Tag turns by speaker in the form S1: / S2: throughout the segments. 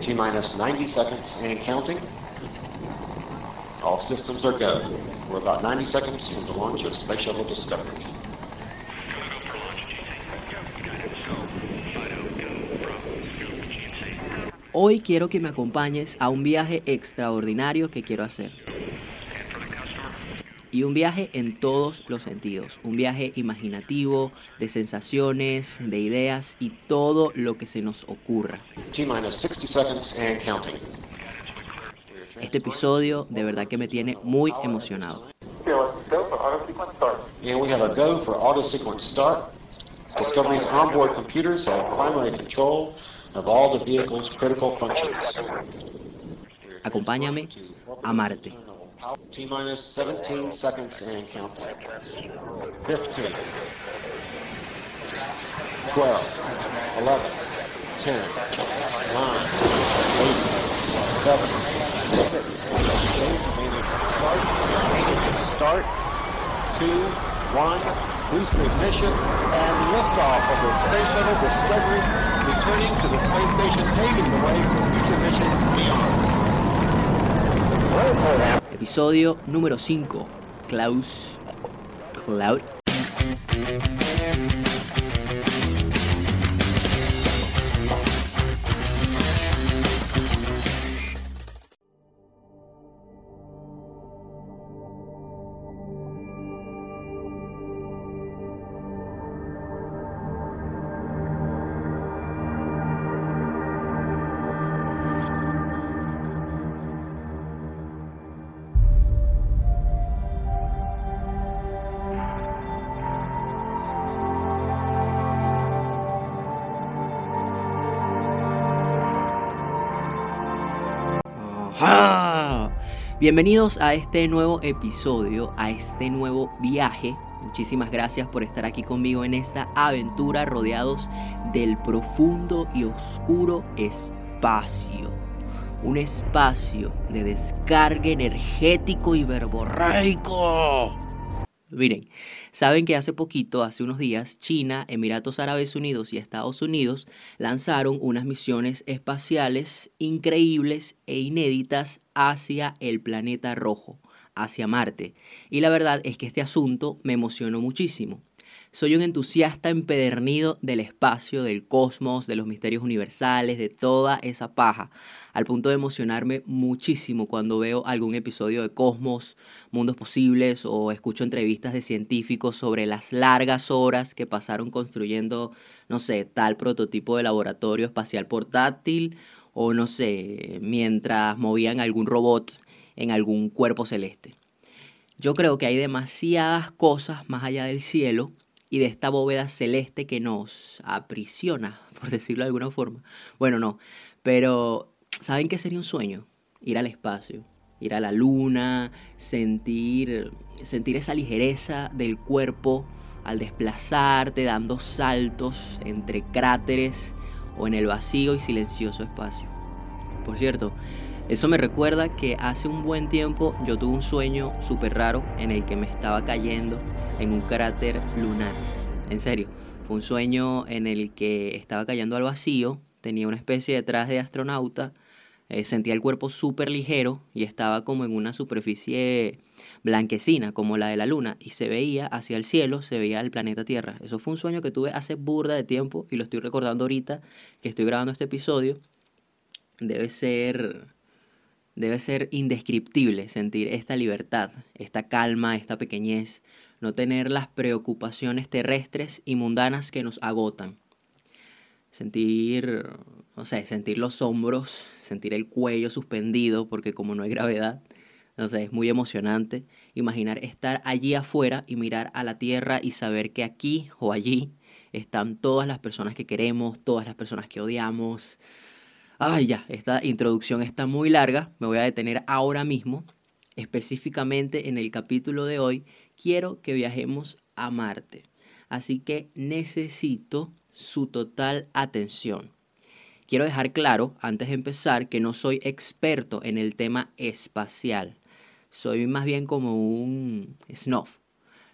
S1: T minus 90 seconds and counting. All systems are go. We're about 90 seconds from the launch of Space Shuttle Discovery.
S2: Hoy quiero que me acompañes a un viaje extraordinario que quiero hacer. Y un viaje en todos los sentidos. Un viaje imaginativo, de sensaciones, de ideas y todo lo que se nos ocurra.
S1: T minus 60 seconds and counting.
S2: Este episodio de verdad que me tiene muy emocionado.
S1: And we have a go for auto sequence start. Discovery's onboard computers have primary control of all the vehicle's critical functions.
S2: Acompáñame a Marte.
S1: T minus 17 seconds and counting. 15, 12, 11, 10, 9, 8, 7, 6, start, 2, 1, booster ignition, and liftoff of the Space Shuttle Discovery, returning to the space station, paving the way for future missions beyond.
S2: Episodio número 5. Klaus. Cloud. Bienvenidos a este nuevo episodio, a este nuevo viaje. Muchísimas gracias por estar aquí conmigo en esta aventura rodeados del profundo y oscuro espacio. Un espacio de descarga energético y verborreico. Miren, saben que hace poquito, hace unos días, China, Emiratos Árabes Unidos y Estados Unidos lanzaron unas misiones espaciales increíbles e inéditas hacia el planeta rojo, hacia Marte. Y la verdad es que este asunto me emocionó muchísimo. Soy un entusiasta empedernido del espacio, del cosmos, de los misterios universales, de toda esa paja, al punto de emocionarme muchísimo cuando veo algún episodio de Cosmos, Mundos Posibles o escucho entrevistas de científicos sobre las largas horas que pasaron construyendo, no sé, tal prototipo de laboratorio espacial portátil o no sé, mientras movían algún robot en algún cuerpo celeste. Yo creo que hay demasiadas cosas más allá del cielo y de esta bóveda celeste que nos aprisiona, por decirlo de alguna forma. Bueno, no, pero ¿saben qué sería un sueño? Ir al espacio, ir a la luna, sentir, sentir esa ligereza del cuerpo al desplazarte, dando saltos entre cráteres o en el vacío y silencioso espacio. Por cierto, eso me recuerda que hace un buen tiempo yo tuve un sueño súper raro en el que me estaba cayendo en un cráter lunar. En serio, fue un sueño en el que estaba cayendo al vacío, tenía una especie de traje de astronauta, eh, sentía el cuerpo súper ligero y estaba como en una superficie blanquecina como la de la luna y se veía hacia el cielo, se veía el planeta Tierra. Eso fue un sueño que tuve hace burda de tiempo y lo estoy recordando ahorita que estoy grabando este episodio. Debe ser debe ser indescriptible sentir esta libertad, esta calma, esta pequeñez, no tener las preocupaciones terrestres y mundanas que nos agotan. Sentir, no sé, sentir los hombros, sentir el cuello suspendido, porque como no hay gravedad, no sé, es muy emocionante. Imaginar estar allí afuera y mirar a la tierra y saber que aquí o allí están todas las personas que queremos, todas las personas que odiamos. Ay, ya, esta introducción está muy larga, me voy a detener ahora mismo, específicamente en el capítulo de hoy, quiero que viajemos a Marte. Así que necesito su total atención. Quiero dejar claro, antes de empezar, que no soy experto en el tema espacial. Soy más bien como un snuff.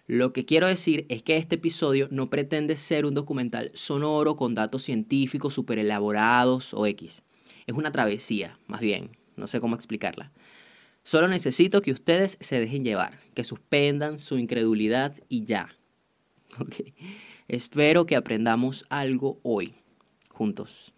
S2: Lo que quiero decir es que este episodio no pretende ser un documental sonoro con datos científicos super elaborados o X. Es una travesía, más bien, no sé cómo explicarla. Solo necesito que ustedes se dejen llevar, que suspendan su incredulidad y ya. Espero que aprendamos algo hoy, juntos.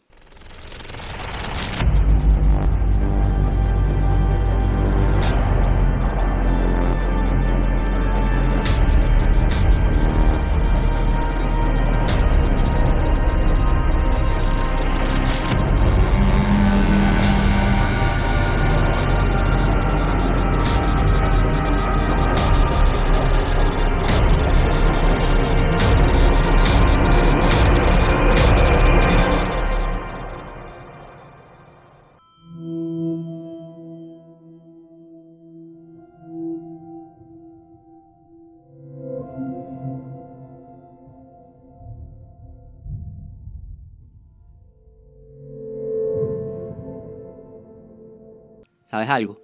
S2: ¿Sabes algo?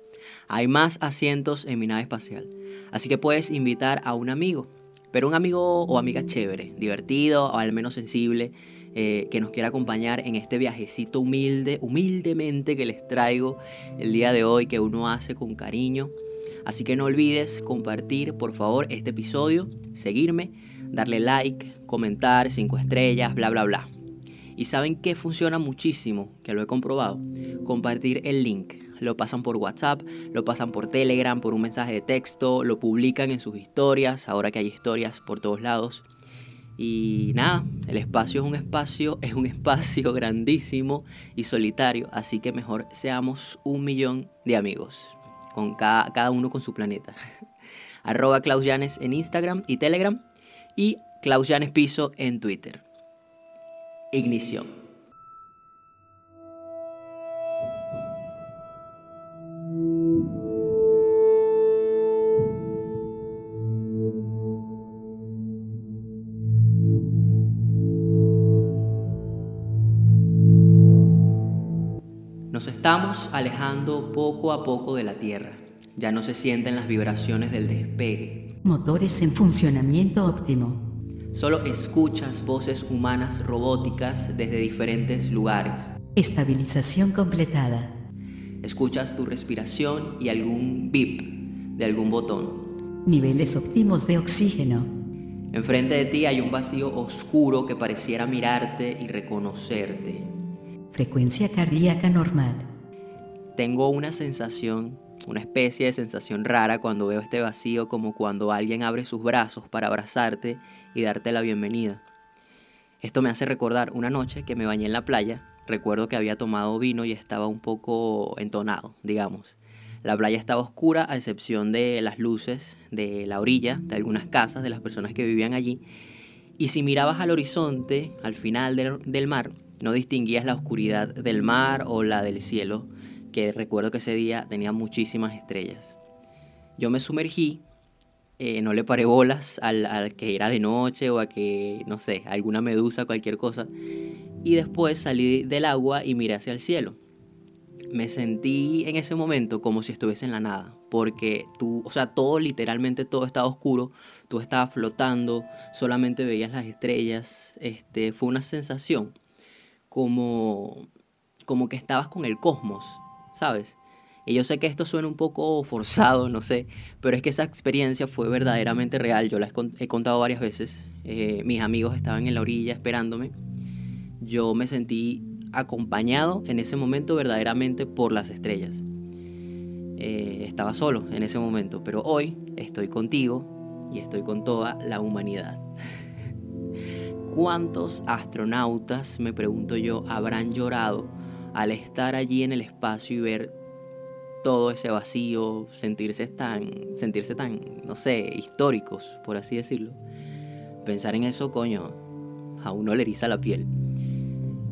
S2: Hay más asientos en mi nave espacial. Así que puedes invitar a un amigo, pero un amigo o amiga chévere, divertido o al menos sensible, eh, que nos quiera acompañar en este viajecito humilde, humildemente que les traigo el día de hoy, que uno hace con cariño. Así que no olvides compartir, por favor, este episodio, seguirme, darle like, comentar, cinco estrellas, bla, bla, bla. Y saben que funciona muchísimo, que lo he comprobado, compartir el link lo pasan por WhatsApp, lo pasan por Telegram, por un mensaje de texto, lo publican en sus historias, ahora que hay historias por todos lados. Y nada, el espacio es un espacio, es un espacio grandísimo y solitario, así que mejor seamos un millón de amigos, con cada, cada uno con su planeta. Arroba Klaus en Instagram y Telegram y Klaus Piso en Twitter. Ignición. Estamos alejando poco a poco de la Tierra. Ya no se sienten las vibraciones del despegue.
S3: Motores en funcionamiento óptimo.
S2: Solo escuchas voces humanas robóticas desde diferentes lugares.
S3: Estabilización completada.
S2: Escuchas tu respiración y algún bip de algún botón.
S3: Niveles óptimos de oxígeno.
S2: Enfrente de ti hay un vacío oscuro que pareciera mirarte y reconocerte.
S3: Frecuencia cardíaca normal.
S2: Tengo una sensación, una especie de sensación rara cuando veo este vacío como cuando alguien abre sus brazos para abrazarte y darte la bienvenida. Esto me hace recordar una noche que me bañé en la playa. Recuerdo que había tomado vino y estaba un poco entonado, digamos. La playa estaba oscura a excepción de las luces de la orilla, de algunas casas, de las personas que vivían allí. Y si mirabas al horizonte, al final del mar, no distinguías la oscuridad del mar o la del cielo, que recuerdo que ese día tenía muchísimas estrellas. Yo me sumergí, eh, no le paré bolas al, al, que era de noche o a que, no sé, alguna medusa, cualquier cosa, y después salí del agua y miré hacia el cielo. Me sentí en ese momento como si estuviese en la nada, porque tú, o sea, todo, literalmente todo estaba oscuro, tú estabas flotando, solamente veías las estrellas, este, fue una sensación como, como que estabas con el cosmos, ¿sabes? Y yo sé que esto suena un poco forzado, no sé, pero es que esa experiencia fue verdaderamente real. Yo la he contado varias veces. Eh, mis amigos estaban en la orilla esperándome. Yo me sentí acompañado en ese momento verdaderamente por las estrellas. Eh, estaba solo en ese momento, pero hoy estoy contigo y estoy con toda la humanidad. ¿Cuántos astronautas, me pregunto yo, habrán llorado al estar allí en el espacio y ver todo ese vacío, sentirse tan, sentirse tan, no sé, históricos, por así decirlo? Pensar en eso, coño, a uno le eriza la piel.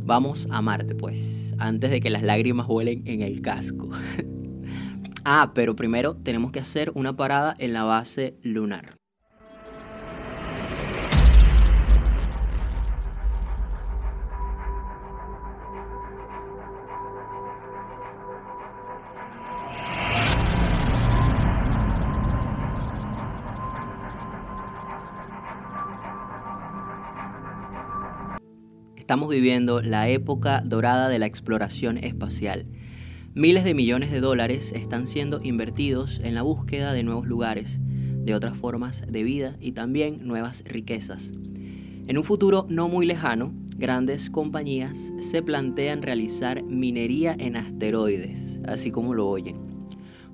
S2: Vamos a Marte, pues, antes de que las lágrimas vuelen en el casco. ah, pero primero tenemos que hacer una parada en la base lunar. Estamos viviendo la época dorada de la exploración espacial. Miles de millones de dólares están siendo invertidos en la búsqueda de nuevos lugares, de otras formas de vida y también nuevas riquezas. En un futuro no muy lejano, grandes compañías se plantean realizar minería en asteroides, así como lo oyen.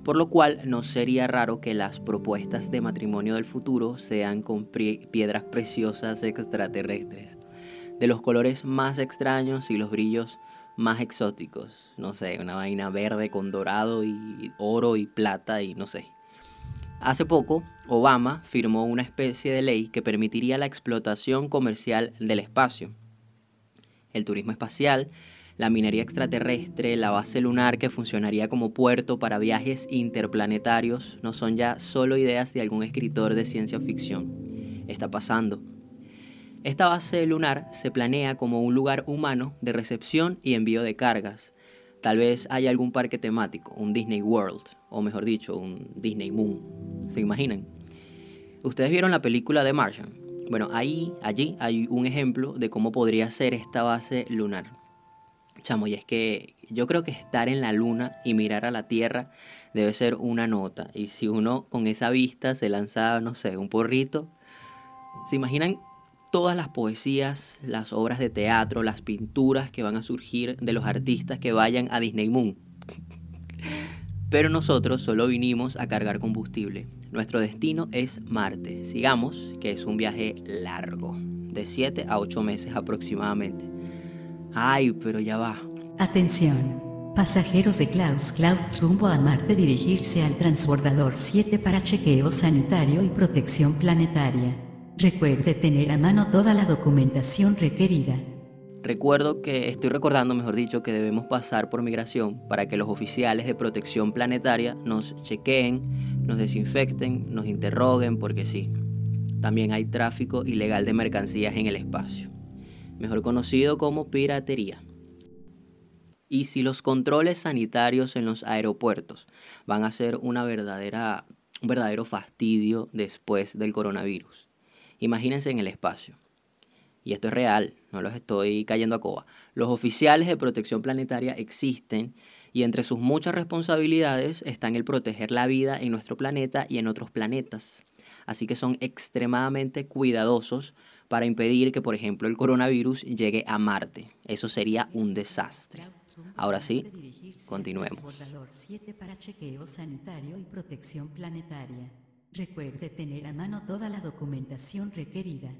S2: Por lo cual no sería raro que las propuestas de matrimonio del futuro sean con piedras preciosas extraterrestres, de los colores más extraños y los brillos más exóticos. No sé, una vaina verde con dorado y oro y plata y no sé. Hace poco, Obama firmó una especie de ley que permitiría la explotación comercial del espacio. El turismo espacial, la minería extraterrestre, la base lunar que funcionaría como puerto para viajes interplanetarios no son ya solo ideas de algún escritor de ciencia ficción. Está pasando. Esta base lunar se planea como un lugar humano de recepción y envío de cargas. Tal vez haya algún parque temático, un Disney World, o mejor dicho, un Disney Moon. ¿Se imaginan? Ustedes vieron la película de Martian. Bueno, ahí, allí hay un ejemplo de cómo podría ser esta base lunar. Chamo, y es que yo creo que estar en la luna y mirar a la Tierra debe ser una nota. Y si uno con esa vista se lanza, no sé, un porrito, ¿se imaginan todas las poesías, las obras de teatro, las pinturas que van a surgir de los artistas que vayan a Disney Moon. Pero nosotros solo vinimos a cargar combustible. Nuestro destino es Marte. Sigamos, que es un viaje largo, de 7 a 8 meses aproximadamente. Ay, pero ya va.
S3: Atención. Pasajeros de Klaus Klaus rumbo a Marte dirigirse al transbordador 7 para chequeo sanitario y protección planetaria. Recuerde tener a mano toda la documentación requerida.
S2: Recuerdo que estoy recordando, mejor dicho, que debemos pasar por migración para que los oficiales de protección planetaria nos chequeen, nos desinfecten, nos interroguen, porque sí, también hay tráfico ilegal de mercancías en el espacio, mejor conocido como piratería. Y si los controles sanitarios en los aeropuertos van a ser una verdadera, un verdadero fastidio después del coronavirus Imagínense en el espacio. Y esto es real, no los estoy cayendo a coba. Los oficiales de protección planetaria existen y entre sus muchas responsabilidades están el proteger la vida en nuestro planeta y en otros planetas. Así que son extremadamente cuidadosos para impedir que, por ejemplo, el coronavirus llegue a Marte. Eso sería un desastre. Ahora sí, continuemos.
S3: Recuerde tener a mano toda la documentación requerida.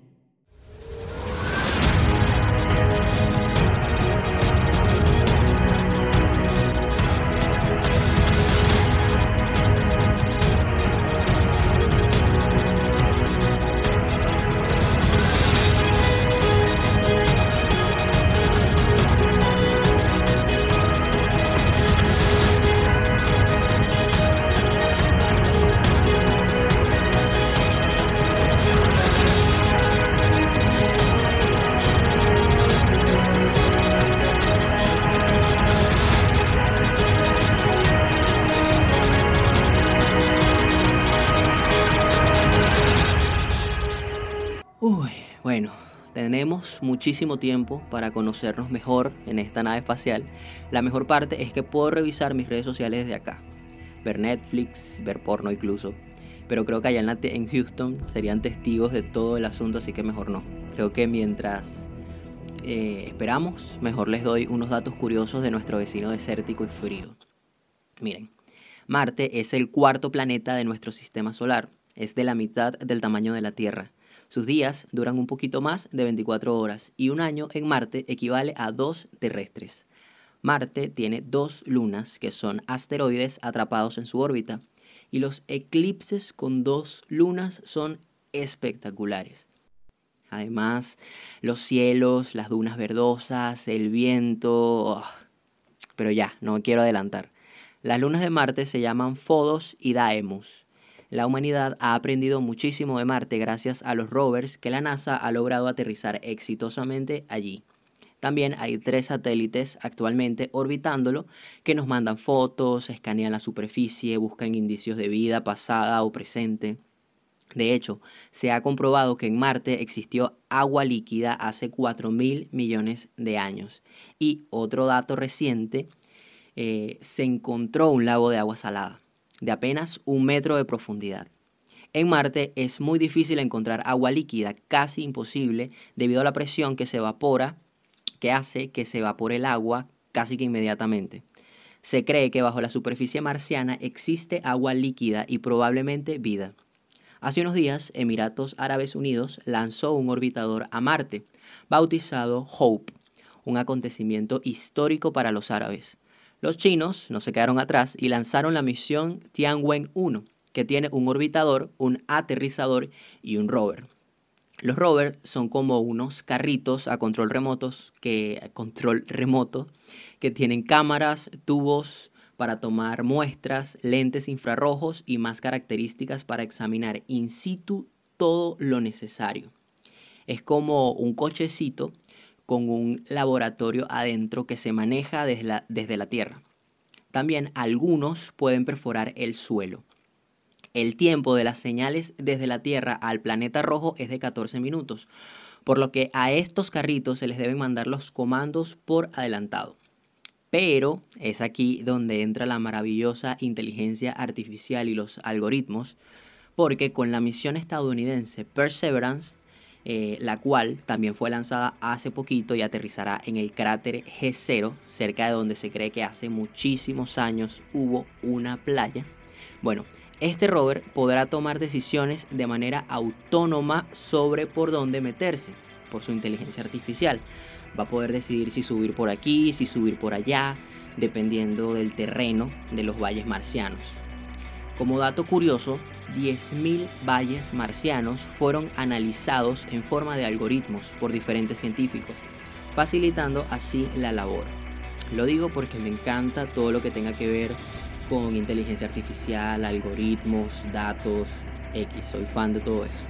S2: Tenemos muchísimo tiempo para conocernos mejor en esta nave espacial, la mejor parte es que puedo revisar mis redes sociales desde acá. Ver Netflix, ver porno incluso. Pero creo que allá en, Houston serían testigos de todo el asunto, así que mejor no. Creo que mientras eh, esperamos, mejor les doy unos datos curiosos de nuestro vecino desértico y frío. Miren, Marte es el cuarto planeta de nuestro sistema solar. Es de la mitad del tamaño de la Tierra sus días duran un poquito más de 24 horas y un año en Marte equivale a dos terrestres. Marte tiene dos lunas que son asteroides atrapados en su órbita y los eclipses con dos lunas son espectaculares. Además, los cielos, las dunas verdosas, el viento... Oh, pero ya, no quiero adelantar. Las lunas de Marte se llaman Fodos y Daemus la humanidad ha aprendido muchísimo de Marte gracias a los rovers que la NASA ha logrado aterrizar exitosamente allí. También hay tres satélites actualmente orbitándolo que nos mandan fotos, escanean la superficie, buscan indicios de vida pasada o presente. De hecho, se ha comprobado que en Marte existió agua líquida hace 4 mil millones de años. Y otro dato reciente, eh, se encontró un lago de agua salada, de apenas un metro de profundidad. En Marte es muy difícil encontrar agua líquida, casi imposible, debido a la presión que se evapora, que hace que se evapore el agua casi que inmediatamente. Se cree que bajo la superficie marciana existe agua líquida y probablemente vida. Hace unos días, Emiratos Árabes Unidos lanzó un orbitador a Marte, bautizado Hope, un acontecimiento histórico para los árabes. Los chinos no se quedaron atrás y lanzaron la misión Tianwen-1, que tiene un orbitador, un aterrizador y un rover. Los rovers son como unos carritos a control remotos que control remoto que tienen cámaras, tubos, para tomar muestras, lentes infrarrojos y más características para examinar in situ todo lo necesario. Es como un cochecito con un laboratorio adentro que se maneja desde la, Tierra. También algunos pueden perforar el suelo. El tiempo de las señales desde la Tierra al planeta rojo es de 14 minutos, por lo que a estos carritos se les deben mandar los comandos por adelantado. Pero es aquí donde entra la maravillosa inteligencia artificial y los algoritmos, porque con la misión estadounidense Perseverance, eh, la cual también fue lanzada hace poquito y aterrizará en el cráter G0, cerca de donde se cree que hace muchísimos años hubo una playa. Bueno, este rover podrá tomar decisiones de manera autónoma sobre por dónde meterse, por su inteligencia artificial. Va a poder decidir si subir por aquí, si subir por allá, dependiendo del terreno de los valles marcianos. Como dato curioso, 10.000 valles marcianos fueron analizados en forma de algoritmos por diferentes científicos, facilitando así la labor. Lo digo porque me encanta todo lo que tenga que ver con inteligencia artificial, algoritmos, datos, X. Soy fan de todo eso.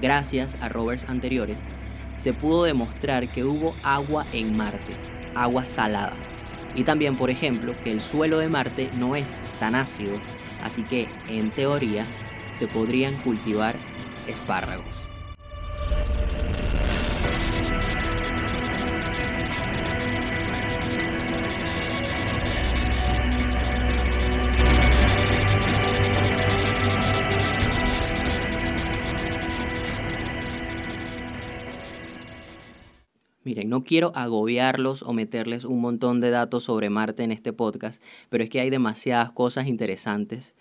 S2: Gracias a rovers anteriores, se pudo demostrar que hubo agua en Marte, agua salada. Y también, por ejemplo, que el suelo de Marte no es tan ácido, así que en teoría se podrían cultivar espárragos. Miren, no quiero agobiarlos o meterles un montón de datos sobre Marte en este podcast, pero es que hay demasiadas cosas interesantes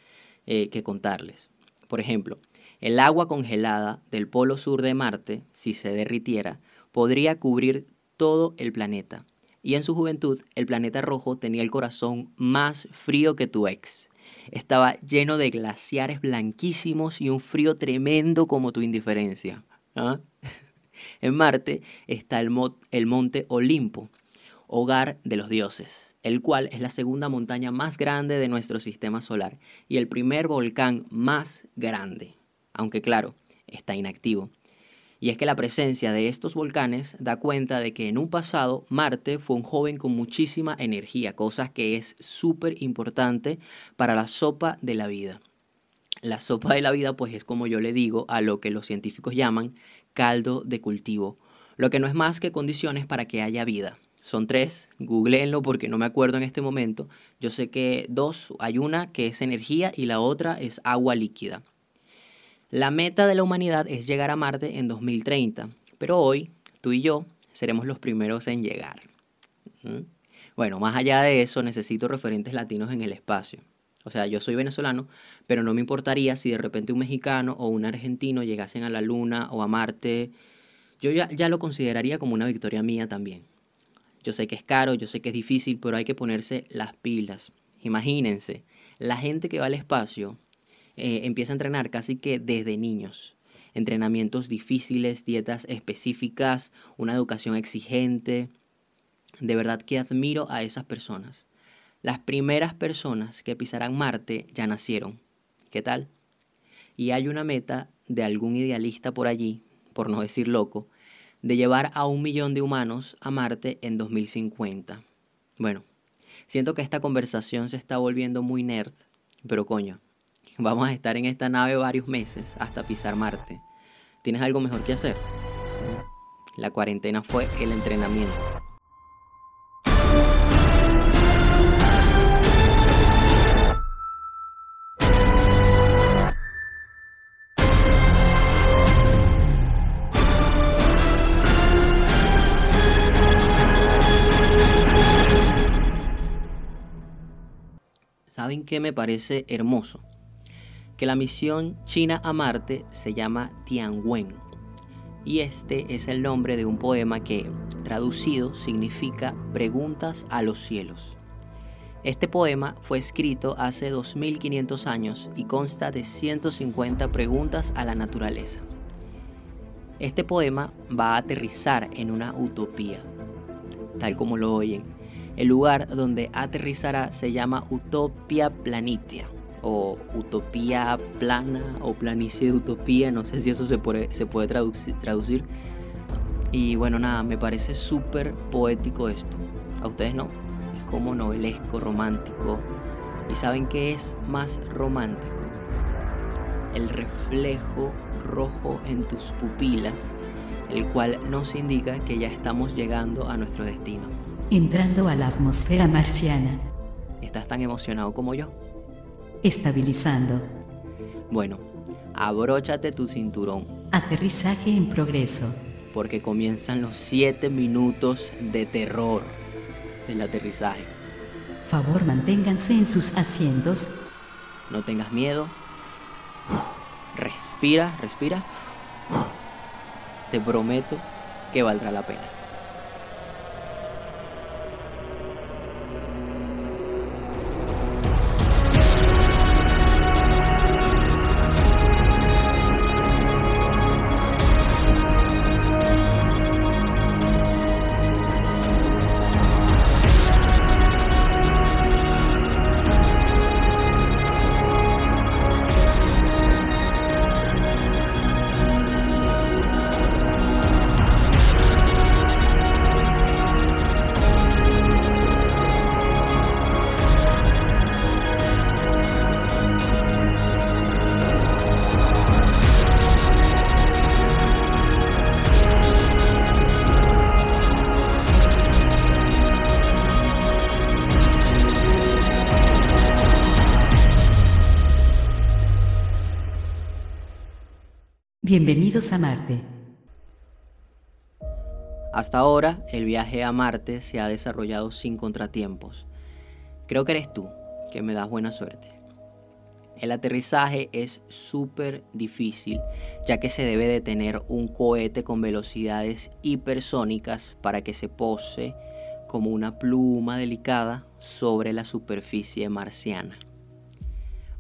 S2: eh, que contarles. Por ejemplo, el agua congelada del polo sur de Marte, si se derritiera, podría cubrir todo el planeta. Y en su juventud, el planeta rojo tenía el corazón más frío que tu ex. Estaba lleno de glaciares blanquísimos y un frío tremendo como tu indiferencia. ¿Ah? En Marte está el, monte Olimpo, hogar de los dioses, el cual es la segunda montaña más grande de nuestro sistema solar y el primer volcán más grande, aunque claro, está inactivo. Y es que la presencia de estos volcanes da cuenta de que en un pasado Marte fue un joven con muchísima energía, cosa que es súper importante para la sopa de la vida. La sopa de la vida pues es como yo le digo a lo que los científicos llaman caldo de cultivo, lo que no es más que condiciones para que haya vida. Son tres, googleenlo porque no me acuerdo en este momento. Yo sé que dos, hay una que es energía y la otra es agua líquida. La meta de la humanidad es llegar a Marte en 2030, pero hoy tú y yo seremos los primeros en llegar. ¿Mm? Bueno, más allá de eso, necesito referentes latinos en el espacio. O sea, yo soy venezolano, pero no me importaría si de repente un mexicano o un argentino llegasen a la Luna o a Marte. Yo ya, ya lo consideraría como una victoria mía también. Yo sé que es caro, yo sé que es difícil, pero hay que ponerse las pilas. Imagínense, la gente que va al espacio eh, empieza a entrenar casi que desde niños. Entrenamientos difíciles, dietas específicas, una educación exigente. De verdad que admiro a esas personas. Las primeras personas que pisarán Marte ya nacieron. ¿Qué tal? Y hay una meta de algún idealista por allí, por no decir loco, de llevar a un millón de humanos a Marte en 2050. Bueno, siento que esta conversación se está volviendo muy nerd, pero coño, Vamos a estar en esta nave varios meses hasta pisar Marte. ¿Tienes algo mejor que hacer? La cuarentena fue el entrenamiento. ¿Saben qué me parece hermoso? Que la misión China a Marte se llama Tianwen. Y este es el nombre de un poema que, traducido, significa Preguntas a los cielos. Este poema fue escrito hace 2500 años y consta de 150 preguntas a la naturaleza. Este poema va a aterrizar en una utopía, tal como lo oyen, el lugar donde aterrizará se llama Utopia Planitia o Utopía Plana o Planicie de Utopía, no sé si eso se puede, traducir, Y bueno, nada, me parece súper poético esto. ¿A ustedes no? Es como novelesco, romántico. ¿Y saben qué es más romántico? El reflejo rojo en tus pupilas, el cual nos indica que ya estamos llegando a nuestro destino
S3: entrando a la atmósfera marciana.
S2: ¿Estás tan emocionado como yo?
S3: Estabilizando.
S2: Bueno, abróchate tu cinturón.
S3: Aterrizaje en progreso.
S2: Porque comienzan los 7 minutos de terror del aterrizaje.
S3: Favor, manténganse en sus asientos.
S2: No tengas miedo. Respira, respira. Te prometo que valdrá la pena.
S3: Bienvenidos a Marte.
S2: Hasta ahora, el viaje a Marte se ha desarrollado sin contratiempos. Creo que eres tú, que me das buena suerte. El aterrizaje es súper difícil, ya que se debe de tener un cohete con velocidades hipersónicas para que se pose como una pluma delicada sobre la superficie marciana.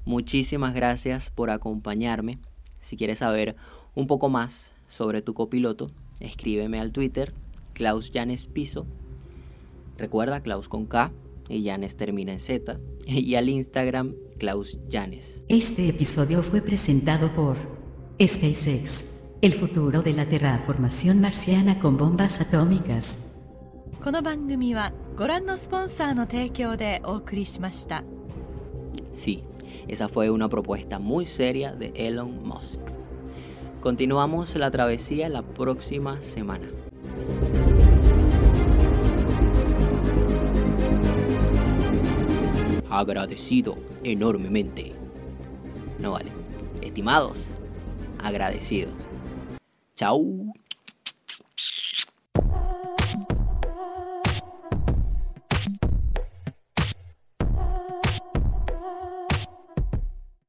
S2: Muchísimas gracias por acompañarme. Si quieres saber un poco más sobre tu copiloto, escríbeme al Twitter, Klaus Janes Piso. Recuerda, Klaus con K y Janes termina en Z. Y al Instagram, Klaus Janes.
S3: Este episodio fue presentado por SpaceX, el futuro de la terraformación marciana con bombas atómicas.
S2: Sí, esa fue una propuesta muy seria de Elon Musk. Continuamos la travesía la próxima semana. Agradecido enormemente. No vale. Estimados, agradecido. Chao.